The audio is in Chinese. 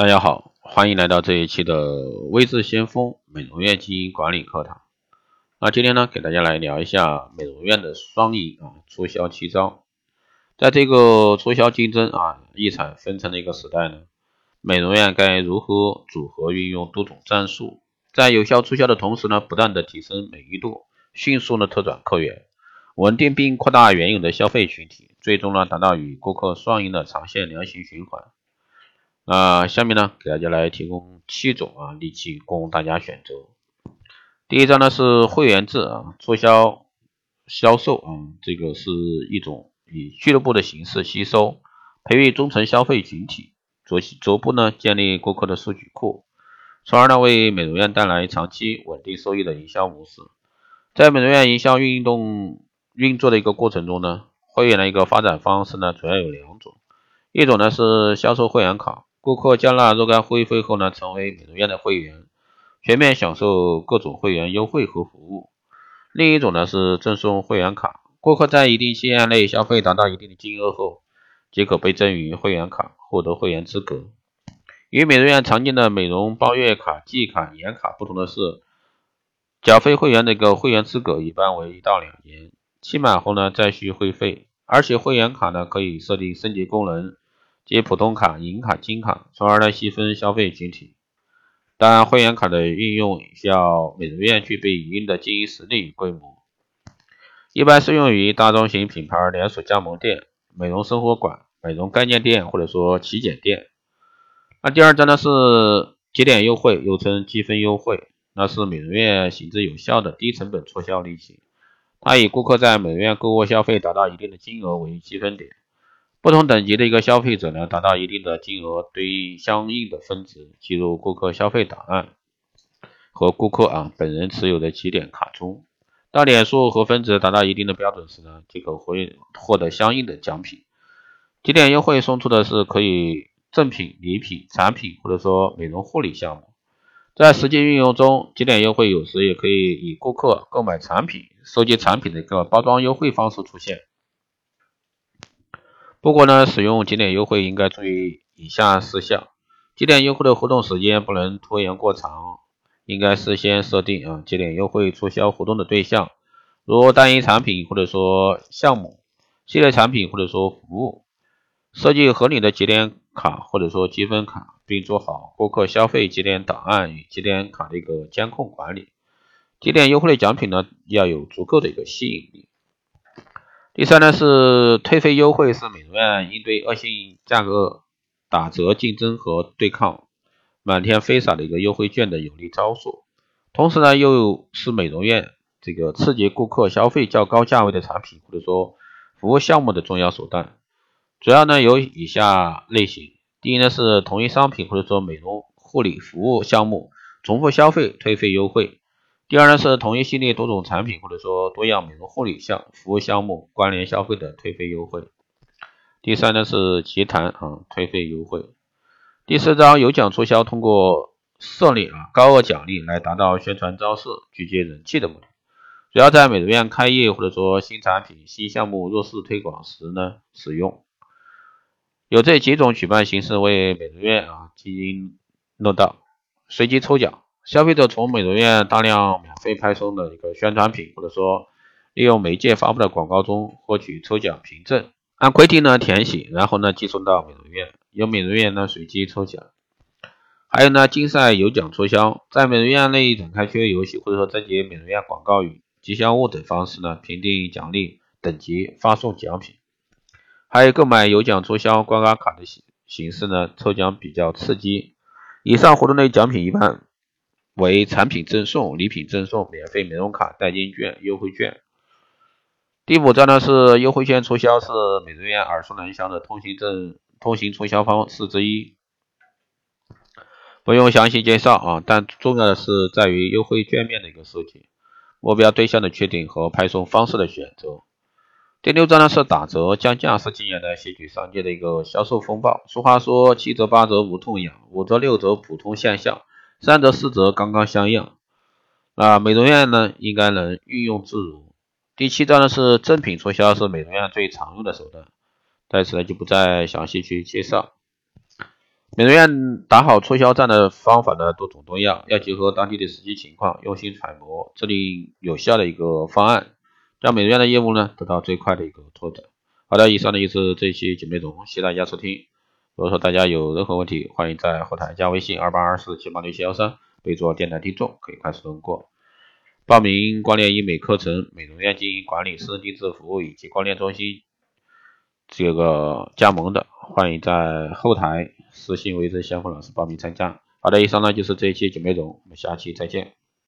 大家好，欢迎来到这一期的微智先锋美容院经营管理课堂。那今天呢，给大家来聊一下美容院的双赢啊促销七招。在这个促销竞争啊异彩纷呈的一个时代呢，美容院该如何组合运用多种战术，在有效促销的同时呢，不断的提升美誉度，迅速的拓展客源，稳定并扩大原有的消费群体，最终呢达到与顾客双赢的长线良性循环。那下面呢，给大家来提供七种啊利器供大家选择。第一张呢是会员制啊促销销售啊，这个是一种以俱乐部的形式吸收、培育忠诚消费群体，逐逐步呢建立顾客的数据库，从而呢为美容院带来长期稳定收益的营销模式。在美容院营销运动运作的一个过程中呢，会员的一个发展方式呢主要有两种，一种呢是销售会员卡。顾客交纳若干会费后呢，成为美容院的会员，全面享受各种会员优惠和服务。另一种呢是赠送会员卡，顾客在一定期限内消费达到一定的金额后，即可被赠予会员卡，获得会员资格。与美容院常见的美容包月卡、季卡、年卡不同的是，缴费会员的一个会员资格一般为一到两年，期满后呢再续会费，而且会员卡呢可以设定升级功能。即普通卡、银卡、金卡，从而来细分消费群体。当然，会员卡的运用需要美容院具备一定的经营实力与规模，一般适用于大中型品牌连锁加盟店、美容生活馆、美容概念店或者说旗舰店。那第二招呢是节点优惠，又称积分优惠，那是美容院行之有效的低成本促销利器。它以顾客在美容院购物消费达到一定的金额为积分点。不同等级的一个消费者呢，达到一定的金额，对应相应的分值记入顾客消费档案和顾客啊本人持有的积点卡中。当点数和分值达到一定的标准时呢，即可会获得相应的奖品。积点优惠送出的是可以赠品、礼品、产品或者说美容护理项目。在实际运用中，积点优惠有时也可以以顾客购买产品、收集产品的一个包装优惠方式出现。不过呢，使用节点优惠应该注意以下事项：节点优惠的活动时间不能拖延过长，应该事先设定啊节点优惠促销活动的对象，如单一产品或者说项目、系列产品或者说服务，设计合理的节点卡或者说积分卡，并做好顾客消费节点档案与节点卡的一个监控管理。节点优惠的奖品呢，要有足够的一个吸引力。第三呢是退费优惠，是美容院应对恶性价格打折竞争和对抗满天飞洒的一个优惠券的有力招数。同时呢，又是美容院这个刺激顾客消费较高价位的产品或者说服务项目的重要手段。主要呢有以下类型：第一呢是同一商品或者说美容护理服务项目重复消费退费优惠。第二呢是同一系列多种产品或者说多样美容护理项服务项目关联消费的退费优惠。第三呢是集团啊退费优惠。第四招有奖促销，通过设立啊高额奖励来达到宣传招式、聚集人气的目的。主要在美容院开业或者说新产品、新项目弱势推广时呢使用。有这几种举办形式为美容院啊经营漏道，随机抽奖。消费者从美容院大量免费派送的一个宣传品，或者说利用媒介发布的广告中获取抽奖凭证，按规定呢填写，然后呢寄送到美容院，由美容院呢随机抽奖。还有呢竞赛有奖促销，在美容院内展开趣味游戏，或者说征集美容院广告语、吉祥物等方式呢评定奖励等级，发送奖品。还有购买有奖促销刮刮卡的形形式呢，抽奖比较刺激。以上活动类奖品一般。为产品赠送、礼品赠送、免费美容卡、代金券、优惠券。第五招呢是优惠券促销，是美容院耳熟能详的通行证通行促销方式之一，不用详细介绍啊。但重要的是在于优惠券面的一个设计、目标对象的确定和派送方式的选择。第六招呢是打折降价，是今年的席卷商界的一个销售风暴。俗话说七折八折无痛痒，五折六折普通现象。三折四折刚刚相应，啊，美容院呢应该能运用自如。第七招呢是赠品促销，是美容院最常用的手段，在此呢就不再详细去介绍。美容院打好促销战的方法呢多种多样，要结合当地的实际情况，用心揣摩，制定有效的一个方案，让美容院的业务呢得到最快的一个拓展。好的，以上呢就是这一期节目内容，谢谢大家收听。如果说大家有任何问题，欢迎在后台加微信二八二四七八六七幺三，备注电台听众，可以快速通过。报名光电医美课程、美容院经营管理、私人定制服务以及光电中心这个加盟的，欢迎在后台私信为这相锋老师报名参加。好的，以上呢就是这一期节目内容，我们下期再见。